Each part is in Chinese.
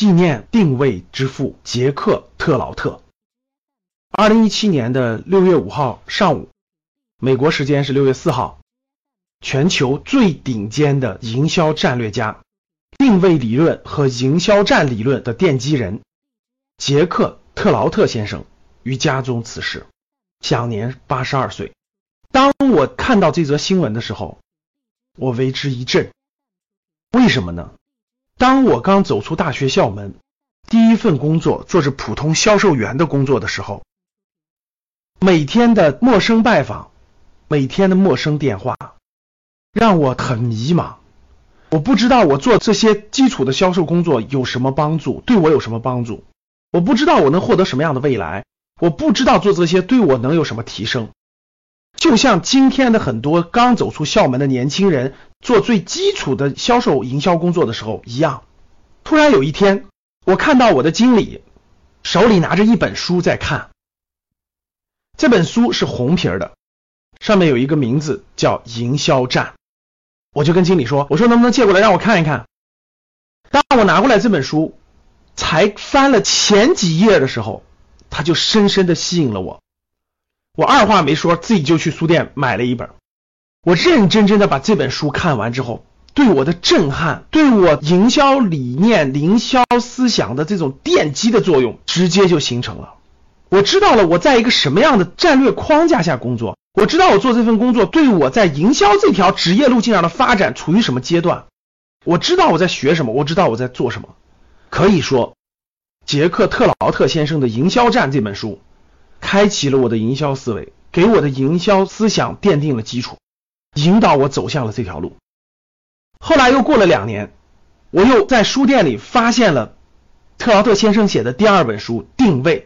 纪念定位之父杰克特劳特。二零一七年的六月五号上午，美国时间是六月四号，全球最顶尖的营销战略家、定位理论和营销战理论的奠基人杰克特劳特先生于家中辞世，享年八十二岁。当我看到这则新闻的时候，我为之一振。为什么呢？当我刚走出大学校门，第一份工作做着普通销售员的工作的时候，每天的陌生拜访，每天的陌生电话，让我很迷茫。我不知道我做这些基础的销售工作有什么帮助，对我有什么帮助？我不知道我能获得什么样的未来？我不知道做这些对我能有什么提升？就像今天的很多刚走出校门的年轻人做最基础的销售营销工作的时候一样，突然有一天，我看到我的经理手里拿着一本书在看，这本书是红皮的，上面有一个名字叫《营销战》，我就跟经理说：“我说能不能借过来让我看一看？”当我拿过来这本书，才翻了前几页的时候，它就深深的吸引了我。我二话没说，自己就去书店买了一本。我认认真真的把这本书看完之后，对我的震撼，对我营销理念、营销思想的这种奠基的作用，直接就形成了。我知道了我在一个什么样的战略框架下工作，我知道我做这份工作对我在营销这条职业路径上的发展处于什么阶段，我知道我在学什么，我知道我在做什么。可以说，杰克特劳特先生的《营销战》这本书。开启了我的营销思维，给我的营销思想奠定了基础，引导我走向了这条路。后来又过了两年，我又在书店里发现了特劳特先生写的第二本书《定位》。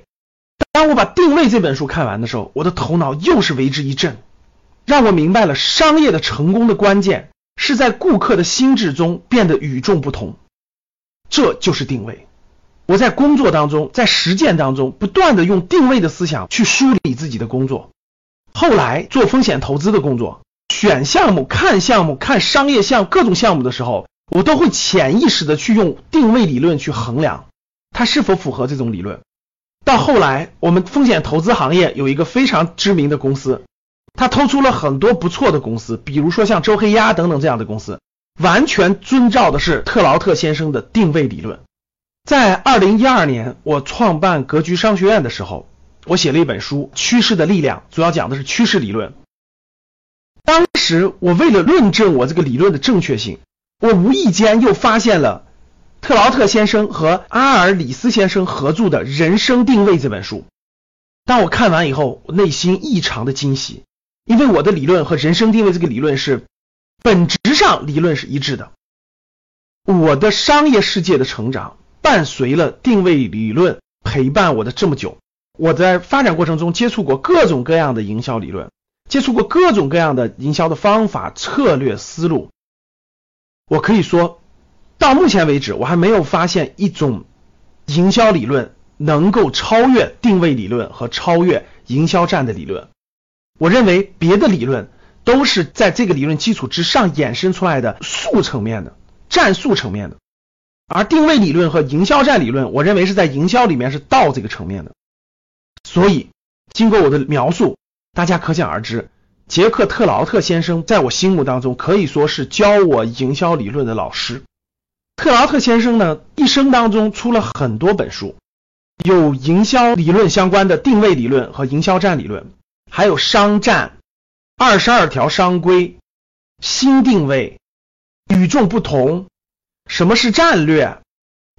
当我把《定位》这本书看完的时候，我的头脑又是为之一振，让我明白了商业的成功的关键是在顾客的心智中变得与众不同，这就是定位。我在工作当中，在实践当中，不断的用定位的思想去梳理自己的工作。后来做风险投资的工作，选项目、看项目、看商业项各种项目的时候，我都会潜意识的去用定位理论去衡量它是否符合这种理论。到后来，我们风险投资行业有一个非常知名的公司，它投出了很多不错的公司，比如说像周黑鸭等等这样的公司，完全遵照的是特劳特先生的定位理论。在二零一二年，我创办格局商学院的时候，我写了一本书《趋势的力量》，主要讲的是趋势理论。当时我为了论证我这个理论的正确性，我无意间又发现了特劳特先生和阿尔里斯先生合著的《人生定位》这本书。当我看完以后，我内心异常的惊喜，因为我的理论和人生定位这个理论是本质上理论是一致的。我的商业世界的成长。伴随了定位理论陪伴我的这么久，我在发展过程中接触过各种各样的营销理论，接触过各种各样的营销的方法、策略、思路。我可以说，到目前为止，我还没有发现一种营销理论能够超越定位理论和超越营销战的理论。我认为别的理论都是在这个理论基础之上衍生出来的术层面的战术层面的。而定位理论和营销战理论，我认为是在营销里面是道这个层面的。所以，经过我的描述，大家可想而知，杰克特劳特先生在我心目当中可以说是教我营销理论的老师。特劳特先生呢，一生当中出了很多本书，有营销理论相关的定位理论和营销战理论，还有商战、二十二条商规、新定位、与众不同。什么是战略？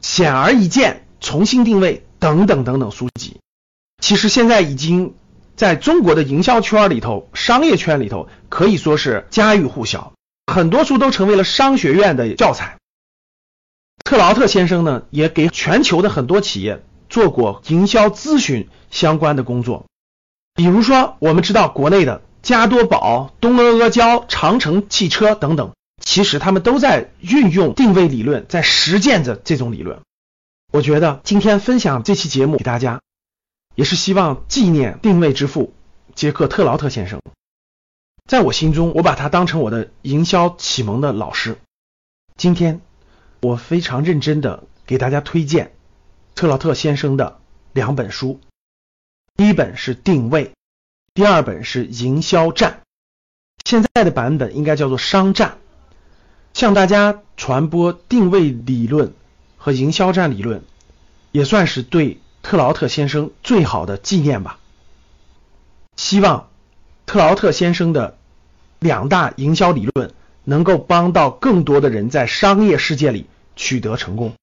显而易见，重新定位等等等等书籍，其实现在已经在中国的营销圈里头、商业圈里头可以说是家喻户晓，很多书都成为了商学院的教材。特劳特先生呢，也给全球的很多企业做过营销咨询相关的工作，比如说我们知道国内的加多宝、东阿阿胶、长城汽车等等。其实他们都在运用定位理论，在实践着这种理论。我觉得今天分享这期节目给大家，也是希望纪念定位之父杰克特劳特先生。在我心中，我把他当成我的营销启蒙的老师。今天，我非常认真的给大家推荐特劳特先生的两本书，第一本是《定位》，第二本是《营销战》。现在的版本应该叫做《商战》，向大家传播定位理论和营销战理论，也算是对特劳特先生最好的纪念吧。希望特劳特先生的两大营销理论能够帮到更多的人在商业世界里取得成功。